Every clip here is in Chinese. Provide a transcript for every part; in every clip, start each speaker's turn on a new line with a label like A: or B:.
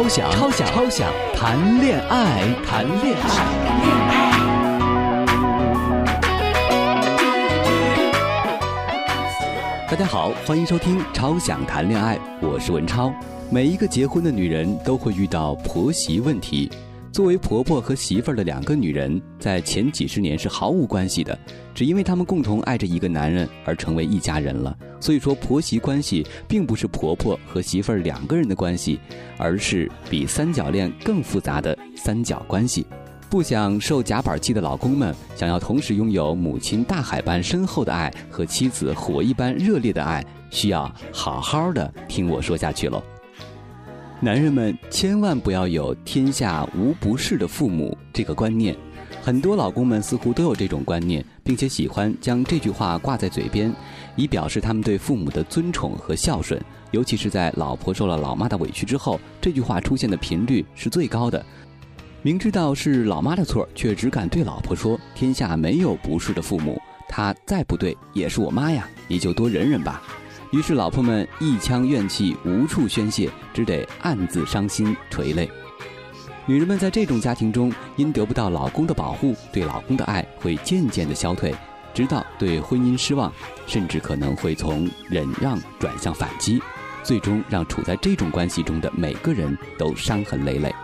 A: 超想超想超想谈恋爱，谈恋爱。大家好，欢迎收听《超想谈恋爱》，我是文超。每一个结婚的女人都会遇到婆媳问题。作为婆婆和媳妇儿的两个女人，在前几十年是毫无关系的，只因为她们共同爱着一个男人而成为一家人了。所以说，婆媳关系并不是婆婆和媳妇儿两个人的关系，而是比三角恋更复杂的三角关系。不想受夹板气的老公们，想要同时拥有母亲大海般深厚的爱和妻子火一般热烈的爱，需要好好的听我说下去喽。男人们千万不要有“天下无不是的父母”这个观念，很多老公们似乎都有这种观念，并且喜欢将这句话挂在嘴边，以表示他们对父母的尊崇和孝顺。尤其是在老婆受了老妈的委屈之后，这句话出现的频率是最高的。明知道是老妈的错，却只敢对老婆说：“天下没有不是的父母，她再不对也是我妈呀，你就多忍忍吧。”于是，老婆们一腔怨气无处宣泄，只得暗自伤心垂泪。女人们在这种家庭中，因得不到老公的保护，对老公的爱会渐渐的消退，直到对婚姻失望，甚至可能会从忍让转向反击，最终让处在这种关系中的每个人都伤痕累累。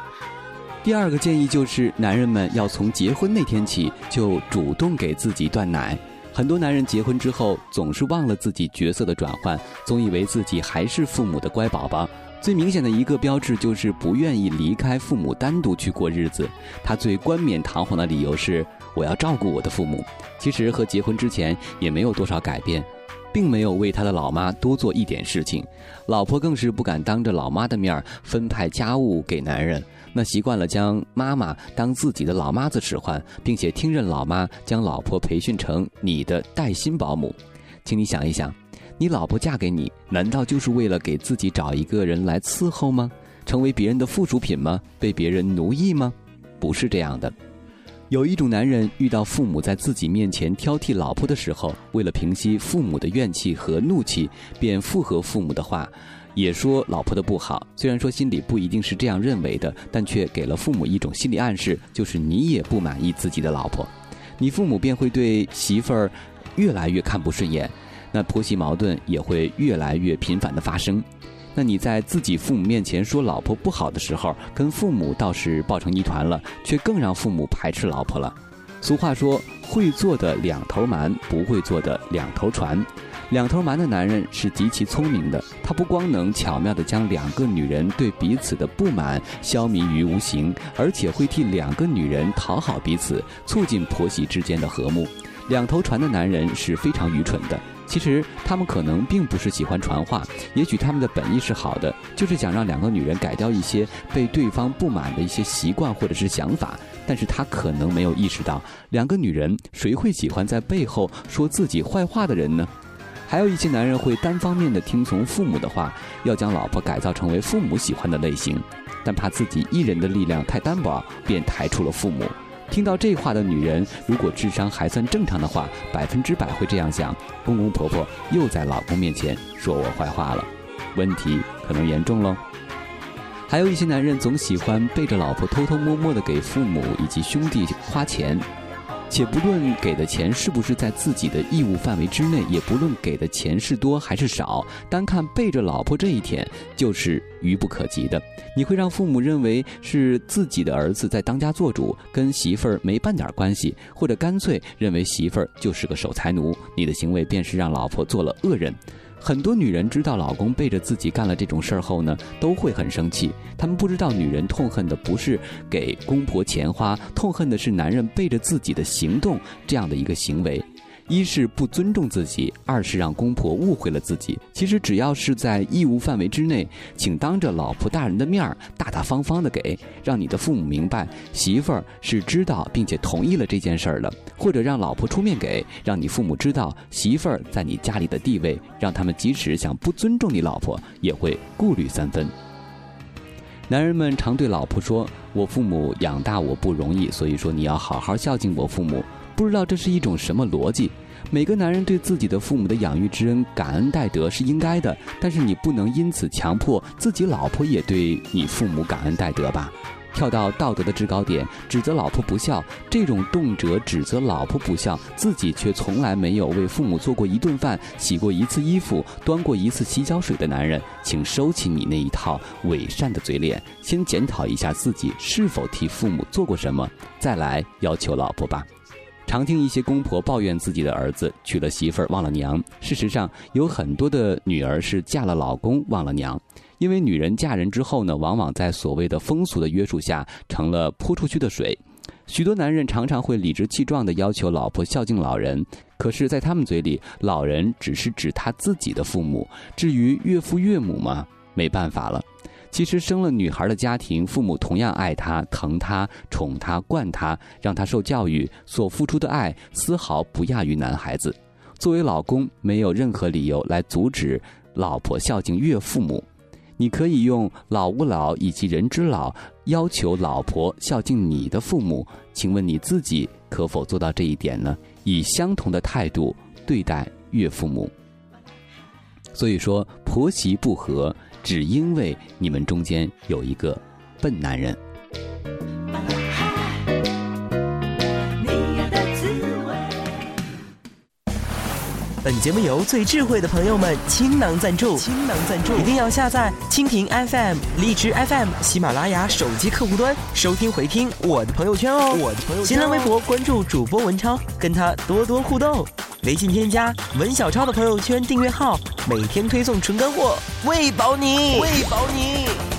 A: 第二个建议就是，男人们要从结婚那天起就主动给自己断奶。很多男人结婚之后总是忘了自己角色的转换，总以为自己还是父母的乖宝宝。最明显的一个标志就是不愿意离开父母单独去过日子。他最冠冕堂皇的理由是我要照顾我的父母。其实和结婚之前也没有多少改变，并没有为他的老妈多做一点事情。老婆更是不敢当着老妈的面分派家务给男人。那习惯了将妈妈当自己的老妈子使唤，并且听任老妈将老婆培训成你的带薪保姆，请你想一想，你老婆嫁给你，难道就是为了给自己找一个人来伺候吗？成为别人的附属品吗？被别人奴役吗？不是这样的。有一种男人遇到父母在自己面前挑剔老婆的时候，为了平息父母的怨气和怒气，便附和父母的话。也说老婆的不好，虽然说心里不一定是这样认为的，但却给了父母一种心理暗示，就是你也不满意自己的老婆，你父母便会对媳妇儿越来越看不顺眼，那婆媳矛盾也会越来越频繁的发生。那你在自己父母面前说老婆不好的时候，跟父母倒是抱成一团了，却更让父母排斥老婆了。俗话说，会做的两头瞒，不会做的两头传。两头瞒的男人是极其聪明的，他不光能巧妙地将两个女人对彼此的不满消弭于无形，而且会替两个女人讨好彼此，促进婆媳之间的和睦。两头传的男人是非常愚蠢的，其实他们可能并不是喜欢传话，也许他们的本意是好的，就是想让两个女人改掉一些被对方不满的一些习惯或者是想法，但是他可能没有意识到，两个女人谁会喜欢在背后说自己坏话的人呢？还有一些男人会单方面的听从父母的话，要将老婆改造成为父母喜欢的类型，但怕自己一人的力量太单薄，便抬出了父母。听到这话的女人，如果智商还算正常的话，百分之百会这样想：公公婆婆又在老公面前说我坏话了，问题可能严重喽。还有一些男人总喜欢背着老婆偷偷摸摸的给父母以及兄弟花钱。且不论给的钱是不是在自己的义务范围之内，也不论给的钱是多还是少，单看背着老婆这一点就是愚不可及的。你会让父母认为是自己的儿子在当家做主，跟媳妇儿没半点关系，或者干脆认为媳妇儿就是个守财奴，你的行为便是让老婆做了恶人。很多女人知道老公背着自己干了这种事儿后呢，都会很生气。她们不知道，女人痛恨的不是给公婆钱花，痛恨的是男人背着自己的行动这样的一个行为。一是不尊重自己，二是让公婆误会了自己。其实只要是在义务范围之内，请当着老婆大人的面儿大大方方的给，让你的父母明白媳妇儿是知道并且同意了这件事儿的；或者让老婆出面给，让你父母知道媳妇儿在你家里的地位，让他们即使想不尊重你老婆，也会顾虑三分。男人们常对老婆说：“我父母养大我不容易，所以说你要好好孝敬我父母。”不知道这是一种什么逻辑？每个男人对自己的父母的养育之恩感恩戴德是应该的，但是你不能因此强迫自己老婆也对你父母感恩戴德吧？跳到道德的制高点，指责老婆不孝，这种动辄指责老婆不孝，自己却从来没有为父母做过一顿饭、洗过一次衣服、端过一次洗脚水的男人，请收起你那一套伪善的嘴脸，先检讨一下自己是否替父母做过什么，再来要求老婆吧。常听一些公婆抱怨自己的儿子娶了媳妇儿忘了娘，事实上有很多的女儿是嫁了老公忘了娘，因为女人嫁人之后呢，往往在所谓的风俗的约束下成了泼出去的水。许多男人常常会理直气壮地要求老婆孝敬老人，可是，在他们嘴里，老人只是指他自己的父母，至于岳父岳母嘛，没办法了。其实生了女孩的家庭，父母同样爱她、疼她、宠她、惯她，让她受教育，所付出的爱丝毫不亚于男孩子。作为老公，没有任何理由来阻止老婆孝敬岳父母。你可以用“老吾老以及人之老”要求老婆孝敬你的父母。请问你自己可否做到这一点呢？以相同的态度对待岳父母。所以说，婆媳不和。只因为你们中间有一个笨男人。
B: 本节目由最智慧的朋友们倾囊赞助，倾囊赞助，一定要下载蜻蜓 FM、荔枝 FM、喜马拉雅手机客户端收听回听我的朋友圈哦。我的朋友圈，新浪微博关注主播文超，跟他多多互动。微信添加文小超的朋友圈订阅号，每天推送纯干货，喂饱你，喂饱你。